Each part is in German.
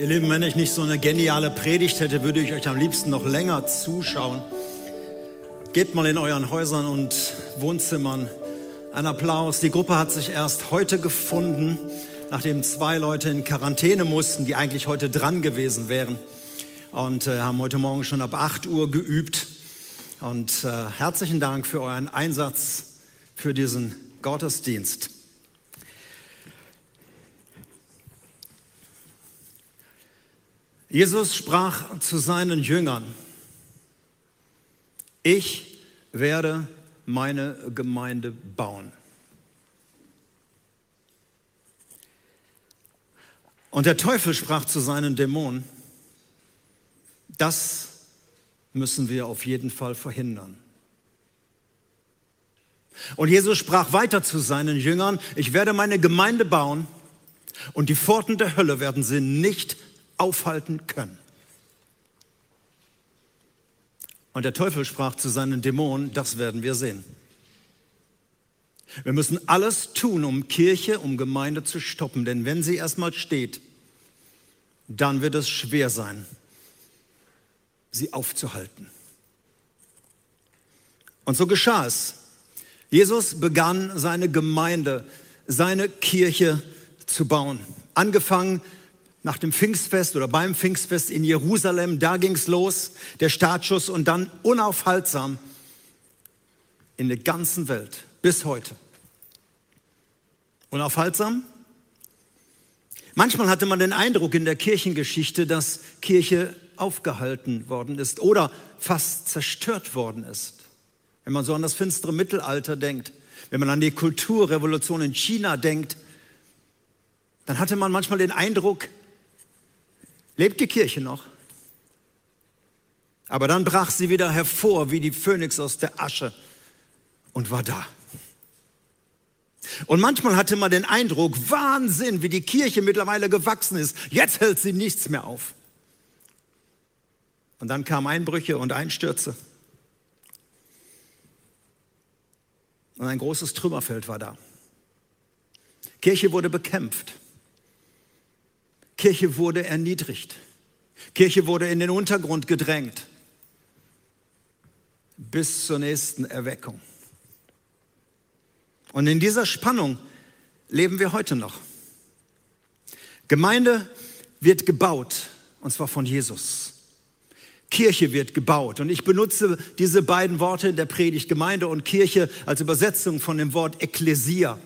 Ihr Lieben, wenn ich nicht so eine geniale Predigt hätte, würde ich euch am liebsten noch länger zuschauen. Geht mal in euren Häusern und Wohnzimmern. Ein Applaus. Die Gruppe hat sich erst heute gefunden, nachdem zwei Leute in Quarantäne mussten, die eigentlich heute dran gewesen wären. Und äh, haben heute Morgen schon ab 8 Uhr geübt. Und äh, herzlichen Dank für euren Einsatz für diesen Gottesdienst. Jesus sprach zu seinen Jüngern, ich werde meine Gemeinde bauen. Und der Teufel sprach zu seinen Dämonen, das müssen wir auf jeden Fall verhindern. Und Jesus sprach weiter zu seinen Jüngern, ich werde meine Gemeinde bauen und die Pforten der Hölle werden sie nicht aufhalten können. Und der Teufel sprach zu seinen Dämonen, das werden wir sehen. Wir müssen alles tun, um Kirche, um Gemeinde zu stoppen, denn wenn sie erstmal steht, dann wird es schwer sein, sie aufzuhalten. Und so geschah es. Jesus begann seine Gemeinde, seine Kirche zu bauen. Angefangen nach dem Pfingstfest oder beim Pfingstfest in Jerusalem, da ging es los, der Startschuss und dann unaufhaltsam in der ganzen Welt bis heute. Unaufhaltsam? Manchmal hatte man den Eindruck in der Kirchengeschichte, dass Kirche aufgehalten worden ist oder fast zerstört worden ist. Wenn man so an das finstere Mittelalter denkt, wenn man an die Kulturrevolution in China denkt, dann hatte man manchmal den Eindruck, lebt die Kirche noch. Aber dann brach sie wieder hervor wie die Phönix aus der Asche und war da. Und manchmal hatte man den Eindruck, Wahnsinn, wie die Kirche mittlerweile gewachsen ist. Jetzt hält sie nichts mehr auf. Und dann kamen Einbrüche und Einstürze. Und ein großes Trümmerfeld war da. Kirche wurde bekämpft. Kirche wurde erniedrigt. Kirche wurde in den Untergrund gedrängt. Bis zur nächsten Erweckung. Und in dieser Spannung leben wir heute noch. Gemeinde wird gebaut, und zwar von Jesus. Kirche wird gebaut. Und ich benutze diese beiden Worte in der Predigt, Gemeinde und Kirche, als Übersetzung von dem Wort Ekklesia.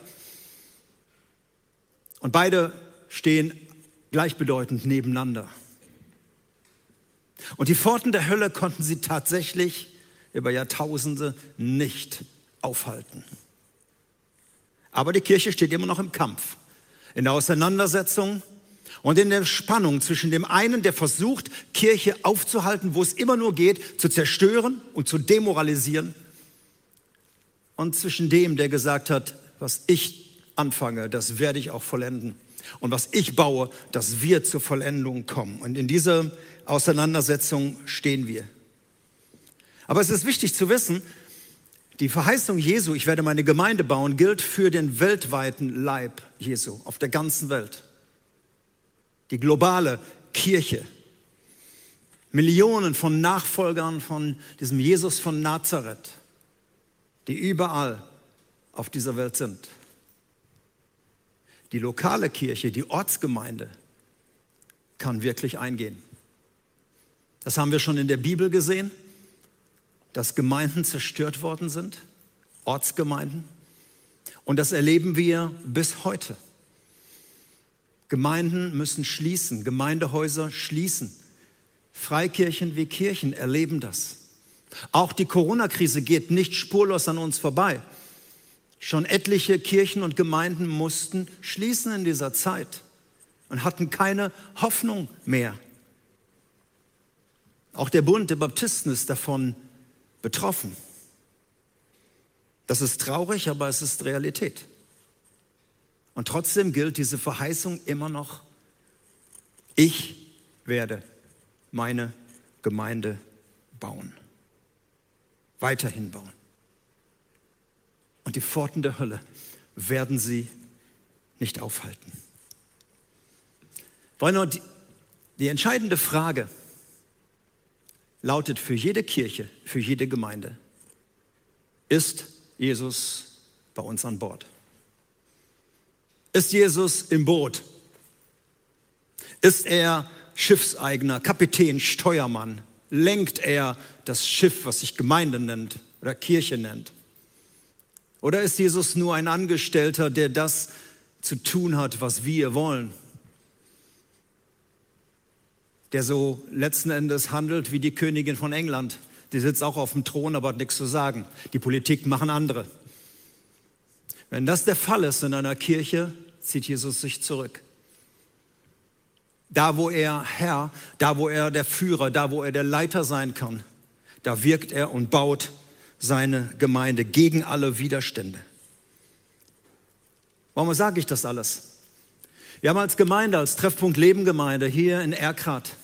Und beide stehen gleichbedeutend nebeneinander. Und die Pforten der Hölle konnten sie tatsächlich über Jahrtausende nicht aufhalten. Aber die Kirche steht immer noch im Kampf, in der Auseinandersetzung und in der Spannung zwischen dem einen, der versucht, Kirche aufzuhalten, wo es immer nur geht, zu zerstören und zu demoralisieren, und zwischen dem, der gesagt hat, was ich anfange, das werde ich auch vollenden. Und was ich baue, das wird zur Vollendung kommen. Und in dieser Auseinandersetzung stehen wir. Aber es ist wichtig zu wissen, die Verheißung Jesu, ich werde meine Gemeinde bauen, gilt für den weltweiten Leib Jesu auf der ganzen Welt. Die globale Kirche. Millionen von Nachfolgern von diesem Jesus von Nazareth, die überall auf dieser Welt sind die lokale Kirche, die Ortsgemeinde kann wirklich eingehen. Das haben wir schon in der Bibel gesehen, dass Gemeinden zerstört worden sind, Ortsgemeinden. Und das erleben wir bis heute. Gemeinden müssen schließen, Gemeindehäuser schließen. Freikirchen wie Kirchen erleben das. Auch die Corona-Krise geht nicht spurlos an uns vorbei. Schon etliche Kirchen und Gemeinden mussten schließen in dieser Zeit und hatten keine Hoffnung mehr. Auch der Bund der Baptisten ist davon betroffen. Das ist traurig, aber es ist Realität. Und trotzdem gilt diese Verheißung immer noch, ich werde meine Gemeinde bauen, weiterhin bauen und die Pforten der Hölle werden sie nicht aufhalten. Freunde, Die entscheidende Frage lautet für jede Kirche, für jede Gemeinde, ist Jesus bei uns an Bord? Ist Jesus im Boot? Ist er Schiffseigner, Kapitän, Steuermann? Lenkt er das Schiff, was sich Gemeinde nennt oder Kirche nennt? Oder ist Jesus nur ein Angestellter, der das zu tun hat, was wir wollen? Der so letzten Endes handelt wie die Königin von England. Die sitzt auch auf dem Thron, aber hat nichts zu sagen. Die Politik machen andere. Wenn das der Fall ist in einer Kirche, zieht Jesus sich zurück. Da, wo er Herr, da, wo er der Führer, da, wo er der Leiter sein kann, da wirkt er und baut seine Gemeinde gegen alle Widerstände. Warum sage ich das alles? Wir haben als Gemeinde, als Treffpunkt Lebengemeinde hier in Erkrath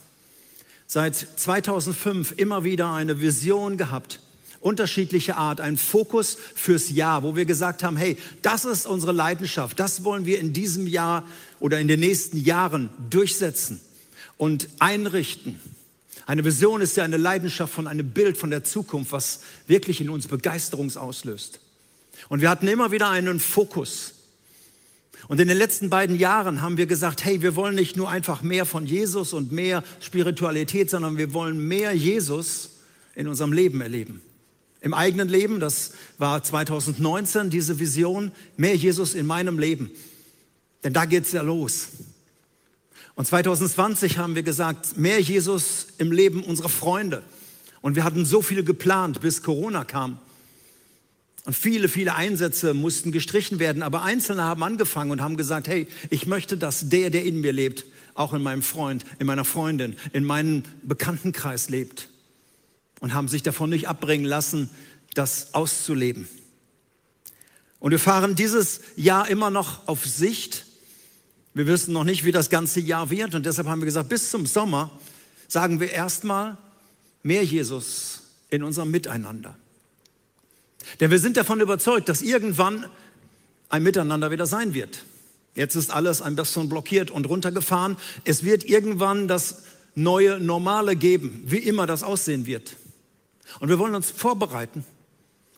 seit 2005 immer wieder eine Vision gehabt, unterschiedliche Art, einen Fokus fürs Jahr, wo wir gesagt haben, hey, das ist unsere Leidenschaft, das wollen wir in diesem Jahr oder in den nächsten Jahren durchsetzen und einrichten. Eine Vision ist ja eine Leidenschaft von einem Bild von der Zukunft, was wirklich in uns Begeisterung auslöst. Und wir hatten immer wieder einen Fokus. Und in den letzten beiden Jahren haben wir gesagt, hey, wir wollen nicht nur einfach mehr von Jesus und mehr Spiritualität, sondern wir wollen mehr Jesus in unserem Leben erleben im eigenen Leben. Das war 2019 diese Vision, mehr Jesus in meinem Leben. Denn da geht's ja los. Und 2020 haben wir gesagt, mehr Jesus im Leben unserer Freunde. Und wir hatten so viel geplant, bis Corona kam. Und viele, viele Einsätze mussten gestrichen werden. Aber Einzelne haben angefangen und haben gesagt, hey, ich möchte, dass der, der in mir lebt, auch in meinem Freund, in meiner Freundin, in meinem Bekanntenkreis lebt und haben sich davon nicht abbringen lassen, das auszuleben. Und wir fahren dieses Jahr immer noch auf Sicht. Wir wissen noch nicht, wie das ganze Jahr wird und deshalb haben wir gesagt, bis zum Sommer sagen wir erstmal mehr Jesus in unserem Miteinander. Denn wir sind davon überzeugt, dass irgendwann ein Miteinander wieder sein wird. Jetzt ist alles ein bisschen blockiert und runtergefahren. Es wird irgendwann das neue Normale geben, wie immer das aussehen wird. Und wir wollen uns vorbereiten.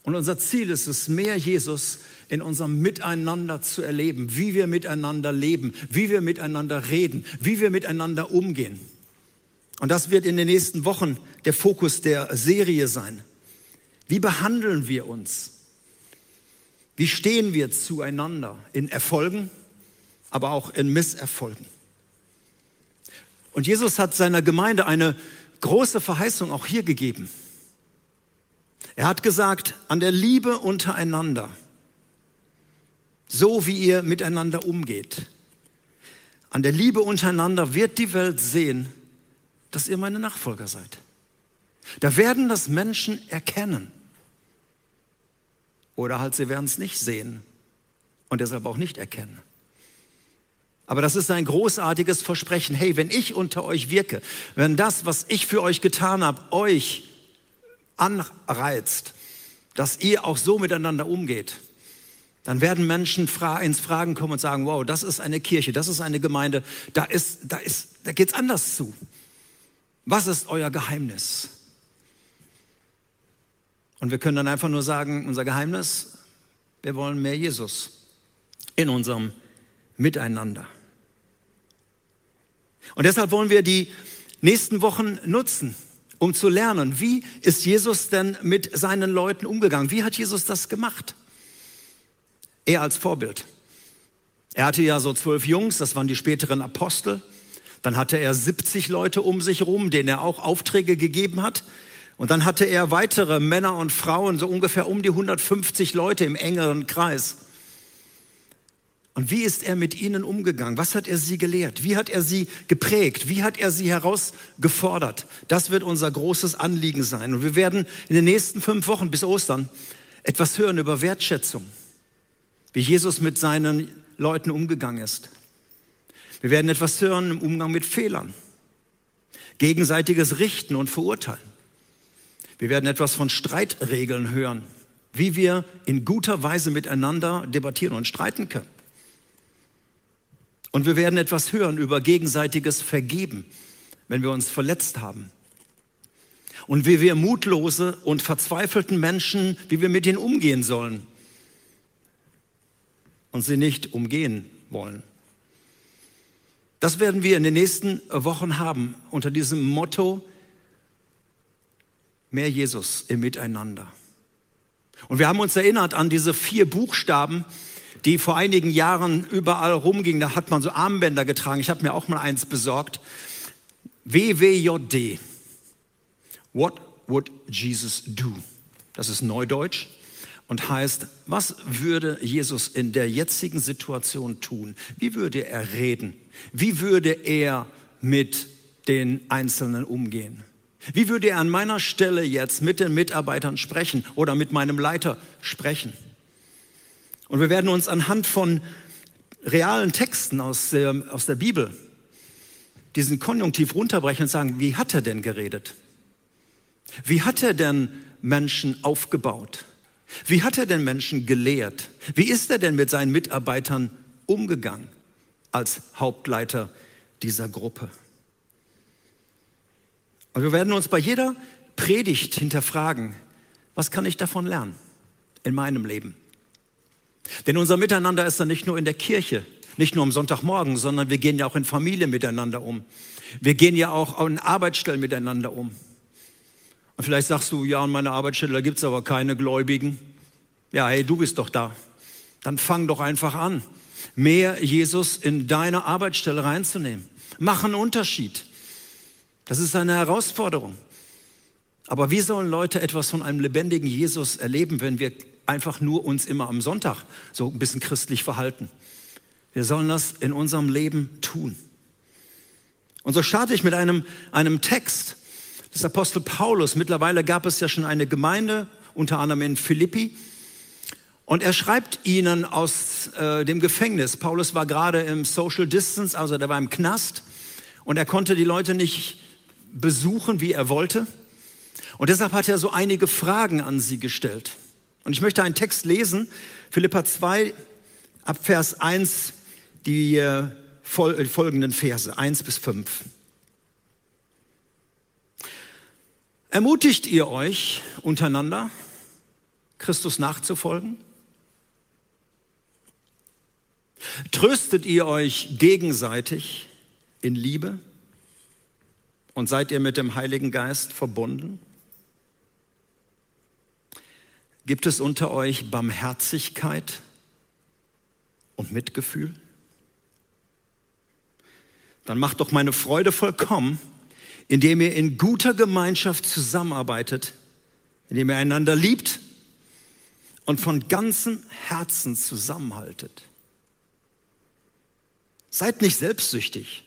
Und unser Ziel ist es, mehr Jesus in unserem Miteinander zu erleben, wie wir miteinander leben, wie wir miteinander reden, wie wir miteinander umgehen. Und das wird in den nächsten Wochen der Fokus der Serie sein. Wie behandeln wir uns? Wie stehen wir zueinander in Erfolgen, aber auch in Misserfolgen? Und Jesus hat seiner Gemeinde eine große Verheißung auch hier gegeben. Er hat gesagt, an der Liebe untereinander, so wie ihr miteinander umgeht, an der Liebe untereinander wird die Welt sehen, dass ihr meine Nachfolger seid. Da werden das Menschen erkennen. Oder halt, sie werden es nicht sehen und deshalb auch nicht erkennen. Aber das ist ein großartiges Versprechen. Hey, wenn ich unter euch wirke, wenn das, was ich für euch getan habe, euch anreizt, dass ihr auch so miteinander umgeht, dann werden Menschen ins Fragen kommen und sagen, wow, das ist eine Kirche, das ist eine Gemeinde, da, ist, da, ist, da geht's anders zu. Was ist euer Geheimnis? Und wir können dann einfach nur sagen, unser Geheimnis, wir wollen mehr Jesus in unserem Miteinander. Und deshalb wollen wir die nächsten Wochen nutzen, um zu lernen, wie ist Jesus denn mit seinen Leuten umgegangen? Wie hat Jesus das gemacht? Er als Vorbild. Er hatte ja so zwölf Jungs, das waren die späteren Apostel. Dann hatte er 70 Leute um sich herum, denen er auch Aufträge gegeben hat. Und dann hatte er weitere Männer und Frauen, so ungefähr um die 150 Leute im engeren Kreis. Und wie ist er mit ihnen umgegangen? Was hat er sie gelehrt? Wie hat er sie geprägt? Wie hat er sie herausgefordert? Das wird unser großes Anliegen sein. Und wir werden in den nächsten fünf Wochen bis Ostern etwas hören über Wertschätzung, wie Jesus mit seinen Leuten umgegangen ist. Wir werden etwas hören im Umgang mit Fehlern, gegenseitiges Richten und Verurteilen. Wir werden etwas von Streitregeln hören, wie wir in guter Weise miteinander debattieren und streiten können. Und wir werden etwas hören über gegenseitiges Vergeben, wenn wir uns verletzt haben. Und wie wir mutlose und verzweifelten Menschen, wie wir mit ihnen umgehen sollen und sie nicht umgehen wollen. Das werden wir in den nächsten Wochen haben unter diesem Motto mehr Jesus im Miteinander. Und wir haben uns erinnert an diese vier Buchstaben, die vor einigen Jahren überall rumgingen. Da hat man so Armbänder getragen. Ich habe mir auch mal eins besorgt. WWJD. What would Jesus do? Das ist Neudeutsch und heißt, was würde Jesus in der jetzigen Situation tun? Wie würde er reden? Wie würde er mit den Einzelnen umgehen? Wie würde er an meiner Stelle jetzt mit den Mitarbeitern sprechen oder mit meinem Leiter sprechen? Und wir werden uns anhand von realen Texten aus der, aus der Bibel diesen Konjunktiv runterbrechen und sagen, wie hat er denn geredet? Wie hat er denn Menschen aufgebaut? Wie hat er denn Menschen gelehrt? Wie ist er denn mit seinen Mitarbeitern umgegangen als Hauptleiter dieser Gruppe? Und wir werden uns bei jeder Predigt hinterfragen, was kann ich davon lernen in meinem Leben? Denn unser Miteinander ist dann nicht nur in der Kirche, nicht nur am Sonntagmorgen, sondern wir gehen ja auch in Familie miteinander um. Wir gehen ja auch in Arbeitsstellen miteinander um. Und vielleicht sagst du, ja, an meiner Arbeitsstelle, da gibt es aber keine Gläubigen. Ja, hey, du bist doch da. Dann fang doch einfach an, mehr Jesus in deine Arbeitsstelle reinzunehmen. Mach einen Unterschied. Das ist eine Herausforderung. Aber wie sollen Leute etwas von einem lebendigen Jesus erleben, wenn wir einfach nur uns immer am Sonntag so ein bisschen christlich verhalten? Wir sollen das in unserem Leben tun. Und so starte ich mit einem, einem Text des Apostel Paulus. Mittlerweile gab es ja schon eine Gemeinde, unter anderem in Philippi. Und er schreibt ihnen aus äh, dem Gefängnis. Paulus war gerade im Social Distance, also der war im Knast. Und er konnte die Leute nicht besuchen, wie er wollte. Und deshalb hat er so einige Fragen an sie gestellt. Und ich möchte einen Text lesen, Philippa 2, ab Vers 1, die äh, folgenden Verse, 1 bis 5. Ermutigt ihr euch untereinander, Christus nachzufolgen? Tröstet ihr euch gegenseitig in Liebe? Und seid ihr mit dem Heiligen Geist verbunden? Gibt es unter euch Barmherzigkeit und Mitgefühl? Dann macht doch meine Freude vollkommen, indem ihr in guter Gemeinschaft zusammenarbeitet, indem ihr einander liebt und von ganzem Herzen zusammenhaltet. Seid nicht selbstsüchtig.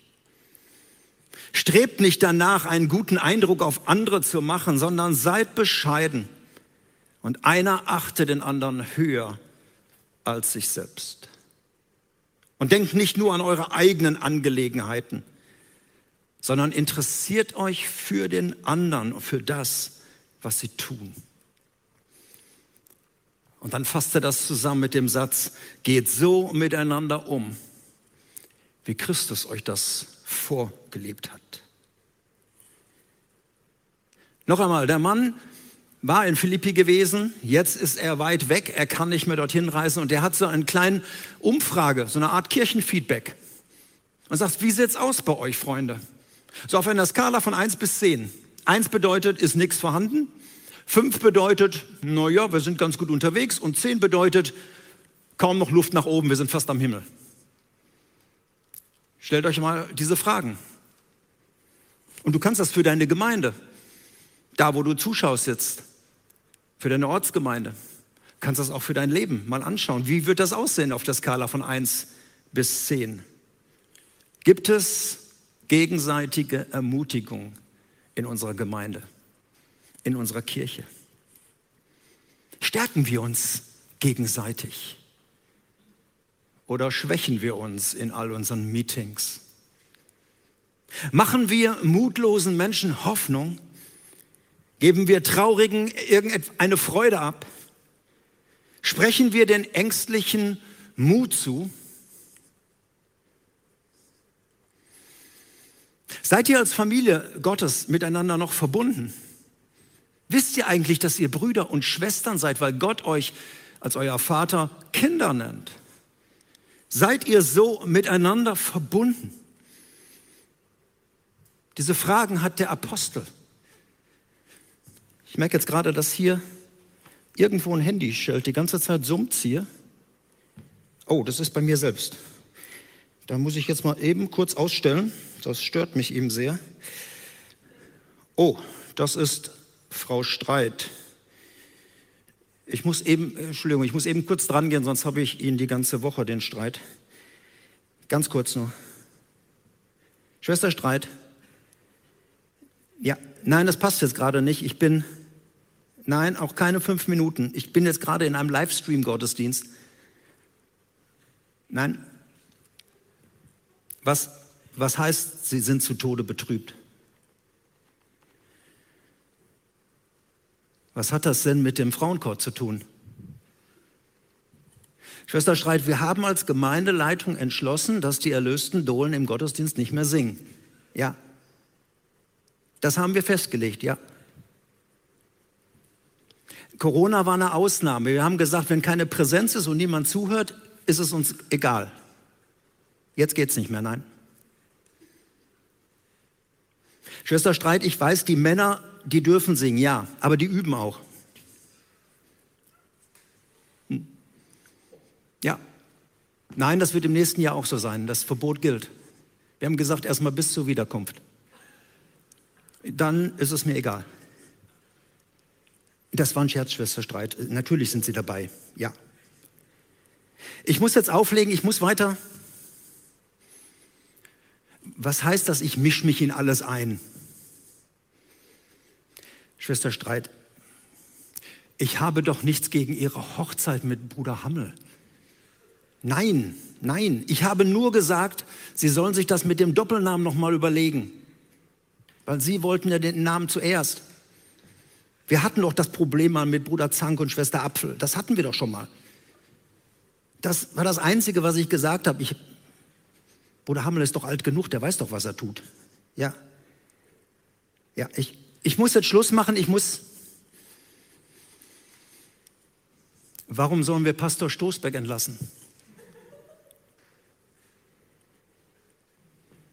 Strebt nicht danach, einen guten Eindruck auf andere zu machen, sondern seid bescheiden. Und einer achte den anderen höher als sich selbst. Und denkt nicht nur an eure eigenen Angelegenheiten, sondern interessiert euch für den anderen und für das, was sie tun. Und dann fasst er das zusammen mit dem Satz, geht so miteinander um, wie Christus euch das vorgelebt hat. Noch einmal, der Mann war in Philippi gewesen, jetzt ist er weit weg, er kann nicht mehr dorthin reisen und er hat so eine kleine Umfrage, so eine Art Kirchenfeedback und sagt, wie sieht's aus bei euch, Freunde? So auf einer Skala von 1 bis 10. 1 bedeutet, ist nichts vorhanden. 5 bedeutet, naja, wir sind ganz gut unterwegs. Und 10 bedeutet, kaum noch Luft nach oben, wir sind fast am Himmel. Stellt euch mal diese Fragen. Und du kannst das für deine Gemeinde, da wo du zuschaust jetzt, für deine Ortsgemeinde, kannst das auch für dein Leben mal anschauen. Wie wird das aussehen auf der Skala von 1 bis 10? Gibt es gegenseitige Ermutigung in unserer Gemeinde, in unserer Kirche. Stärken wir uns gegenseitig oder schwächen wir uns in all unseren Meetings? Machen wir mutlosen Menschen Hoffnung? Geben wir Traurigen irgendeine Freude ab? Sprechen wir den Ängstlichen Mut zu? Seid ihr als Familie Gottes miteinander noch verbunden? Wisst ihr eigentlich, dass ihr Brüder und Schwestern seid, weil Gott euch als euer Vater Kinder nennt? Seid ihr so miteinander verbunden? Diese Fragen hat der Apostel. Ich merke jetzt gerade, dass hier irgendwo ein Handy schellt. Die ganze Zeit summt hier. Oh, das ist bei mir selbst. Da muss ich jetzt mal eben kurz ausstellen. Das stört mich eben sehr. Oh, das ist Frau Streit. Ich muss eben, Entschuldigung, ich muss eben kurz dran gehen, sonst habe ich Ihnen die ganze Woche den Streit. Ganz kurz nur. Schwester Streit. Ja, nein, das passt jetzt gerade nicht. Ich bin, nein, auch keine fünf Minuten. Ich bin jetzt gerade in einem Livestream-Gottesdienst. Nein. Was, was heißt, Sie sind zu Tode betrübt? Was hat das denn mit dem Frauenchor zu tun? Schwester Streit, wir haben als Gemeindeleitung entschlossen, dass die erlösten Dohlen im Gottesdienst nicht mehr singen. Ja. Das haben wir festgelegt, ja. Corona war eine Ausnahme. Wir haben gesagt, wenn keine Präsenz ist und niemand zuhört, ist es uns egal. Jetzt geht es nicht mehr, nein. Schwester Streit, ich weiß, die Männer die dürfen singen, ja, aber die üben auch. Hm. Ja. Nein, das wird im nächsten Jahr auch so sein. Das Verbot gilt. Wir haben gesagt, erstmal bis zur Wiederkunft. Dann ist es mir egal. Das war ein Scherzschwesterstreit. Natürlich sind sie dabei. Ja. Ich muss jetzt auflegen, ich muss weiter. Was heißt das, ich mische mich in alles ein? Schwester Streit, ich habe doch nichts gegen Ihre Hochzeit mit Bruder Hammel. Nein, nein, ich habe nur gesagt, Sie sollen sich das mit dem Doppelnamen nochmal überlegen. Weil Sie wollten ja den Namen zuerst. Wir hatten doch das Problem mal mit Bruder Zank und Schwester Apfel. Das hatten wir doch schon mal. Das war das Einzige, was ich gesagt habe. Ich, Bruder Hammel ist doch alt genug, der weiß doch, was er tut. Ja. Ja, ich, ich muss jetzt Schluss machen, ich muss. Warum sollen wir Pastor Stoßberg entlassen?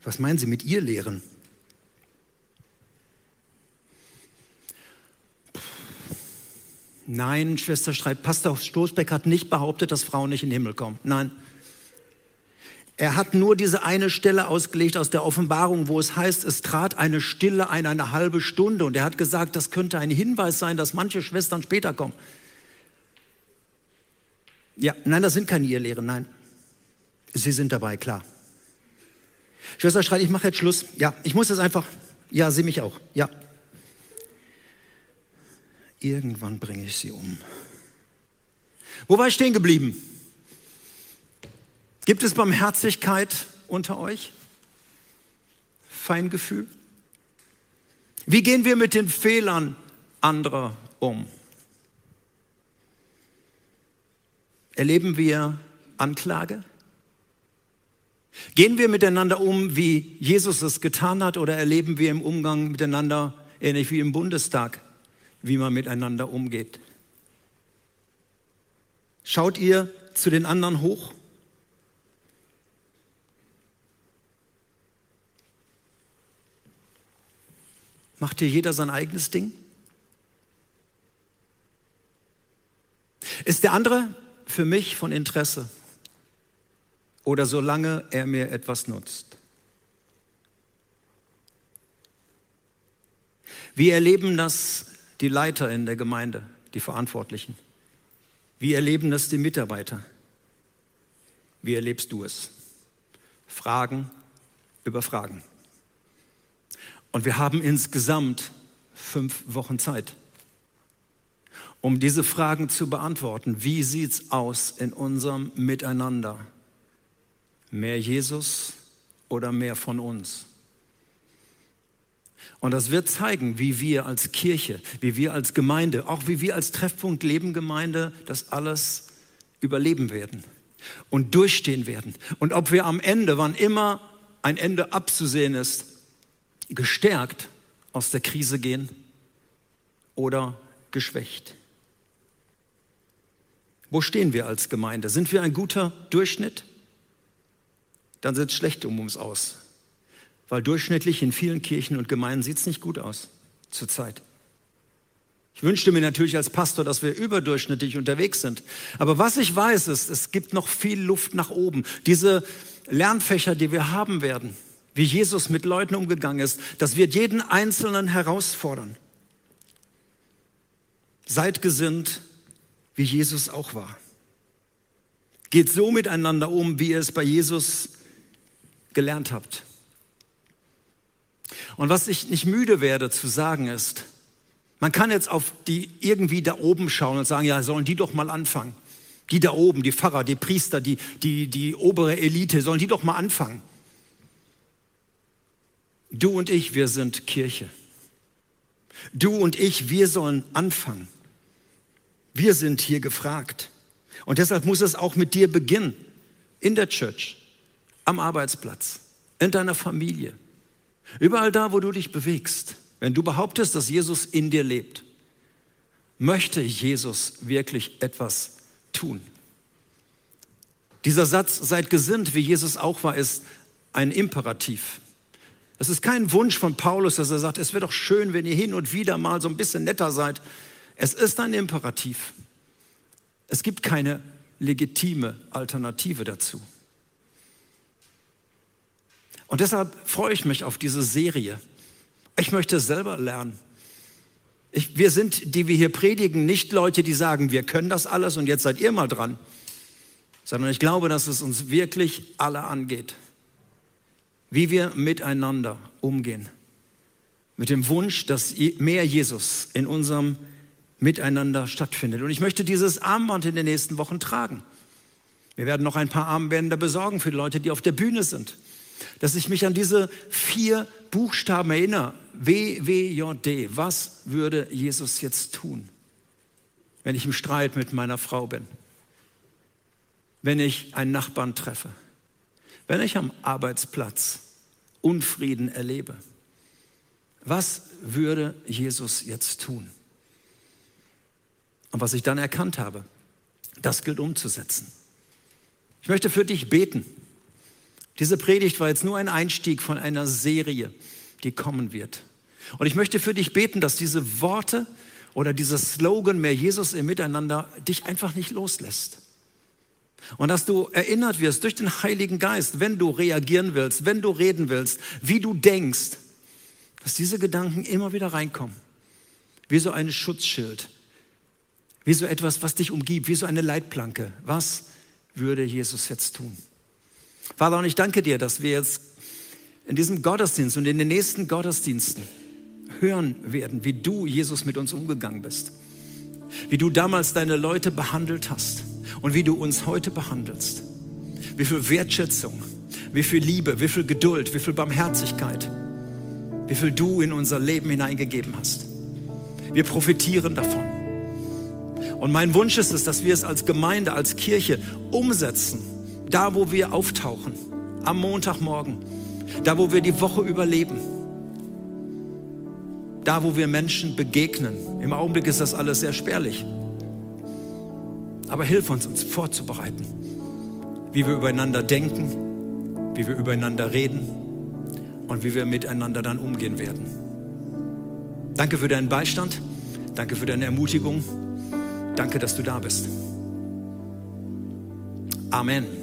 Was meinen Sie mit ihr lehren? Nein, Schwester Streit, Pastor Stoßbeck hat nicht behauptet, dass Frauen nicht in den Himmel kommen. Nein. Er hat nur diese eine Stelle ausgelegt aus der Offenbarung, wo es heißt, es trat eine Stille ein, eine halbe Stunde. Und er hat gesagt, das könnte ein Hinweis sein, dass manche Schwestern später kommen. Ja, nein, das sind keine Irrlehren, nein. Sie sind dabei, klar. Schwester Streit, ich mache jetzt Schluss. Ja, ich muss jetzt einfach. Ja, sie mich auch. Ja. Irgendwann bringe ich sie um. Wo war ich stehen geblieben? Gibt es Barmherzigkeit unter euch? Feingefühl? Wie gehen wir mit den Fehlern anderer um? Erleben wir Anklage? Gehen wir miteinander um, wie Jesus es getan hat, oder erleben wir im Umgang miteinander, ähnlich wie im Bundestag, wie man miteinander umgeht? Schaut ihr zu den anderen hoch? Macht hier jeder sein eigenes Ding? Ist der andere für mich von Interesse? Oder solange er mir etwas nutzt? Wie erleben das die Leiter in der Gemeinde, die Verantwortlichen? Wie erleben das die Mitarbeiter? Wie erlebst du es? Fragen über Fragen. Und wir haben insgesamt fünf Wochen Zeit, um diese Fragen zu beantworten. Wie sieht es aus in unserem Miteinander? Mehr Jesus oder mehr von uns? Und das wird zeigen, wie wir als Kirche, wie wir als Gemeinde, auch wie wir als Treffpunkt Leben Gemeinde das alles überleben werden und durchstehen werden. Und ob wir am Ende, wann immer ein Ende abzusehen ist, gestärkt aus der Krise gehen oder geschwächt? Wo stehen wir als Gemeinde? Sind wir ein guter Durchschnitt? Dann sieht es schlecht um uns aus. Weil durchschnittlich in vielen Kirchen und Gemeinden sieht es nicht gut aus zurzeit. Ich wünschte mir natürlich als Pastor, dass wir überdurchschnittlich unterwegs sind. Aber was ich weiß, ist, es gibt noch viel Luft nach oben. Diese Lernfächer, die wir haben werden, wie Jesus mit Leuten umgegangen ist, das wird jeden Einzelnen herausfordern. Seid gesinnt, wie Jesus auch war. Geht so miteinander um, wie ihr es bei Jesus gelernt habt. Und was ich nicht müde werde zu sagen ist, man kann jetzt auf die irgendwie da oben schauen und sagen, ja, sollen die doch mal anfangen. Die da oben, die Pfarrer, die Priester, die, die, die obere Elite, sollen die doch mal anfangen. Du und ich, wir sind Kirche. Du und ich, wir sollen anfangen. Wir sind hier gefragt. Und deshalb muss es auch mit dir beginnen. In der Church, am Arbeitsplatz, in deiner Familie. Überall da, wo du dich bewegst. Wenn du behauptest, dass Jesus in dir lebt, möchte Jesus wirklich etwas tun. Dieser Satz, seid gesinnt, wie Jesus auch war, ist ein Imperativ. Es ist kein Wunsch von Paulus, dass er sagt, es wäre doch schön, wenn ihr hin und wieder mal so ein bisschen netter seid. Es ist ein Imperativ. Es gibt keine legitime Alternative dazu. Und deshalb freue ich mich auf diese Serie. Ich möchte selber lernen. Ich, wir sind, die wir hier predigen, nicht Leute, die sagen, wir können das alles und jetzt seid ihr mal dran, sondern ich glaube, dass es uns wirklich alle angeht wie wir miteinander umgehen. Mit dem Wunsch, dass mehr Jesus in unserem Miteinander stattfindet. Und ich möchte dieses Armband in den nächsten Wochen tragen. Wir werden noch ein paar Armbänder besorgen für die Leute, die auf der Bühne sind. Dass ich mich an diese vier Buchstaben erinnere. W, W, J, D. Was würde Jesus jetzt tun, wenn ich im Streit mit meiner Frau bin? Wenn ich einen Nachbarn treffe? Wenn ich am Arbeitsplatz Unfrieden erlebe, was würde Jesus jetzt tun? Und was ich dann erkannt habe, das gilt umzusetzen. Ich möchte für dich beten. Diese Predigt war jetzt nur ein Einstieg von einer Serie, die kommen wird. Und ich möchte für dich beten, dass diese Worte oder dieser Slogan mehr Jesus im Miteinander dich einfach nicht loslässt. Und dass du erinnert wirst durch den Heiligen Geist, wenn du reagieren willst, wenn du reden willst, wie du denkst, dass diese Gedanken immer wieder reinkommen. Wie so ein Schutzschild. Wie so etwas, was dich umgibt, wie so eine Leitplanke. Was würde Jesus jetzt tun? Vater, und ich danke dir, dass wir jetzt in diesem Gottesdienst und in den nächsten Gottesdiensten hören werden, wie du, Jesus, mit uns umgegangen bist. Wie du damals deine Leute behandelt hast und wie du uns heute behandelst. Wie viel Wertschätzung, wie viel Liebe, wie viel Geduld, wie viel Barmherzigkeit, wie viel du in unser Leben hineingegeben hast. Wir profitieren davon. Und mein Wunsch ist es, dass wir es als Gemeinde, als Kirche umsetzen, da wo wir auftauchen, am Montagmorgen, da wo wir die Woche überleben, da wo wir Menschen begegnen. Im Augenblick ist das alles sehr spärlich. Aber hilf uns, uns vorzubereiten, wie wir übereinander denken, wie wir übereinander reden und wie wir miteinander dann umgehen werden. Danke für deinen Beistand. Danke für deine Ermutigung. Danke, dass du da bist. Amen.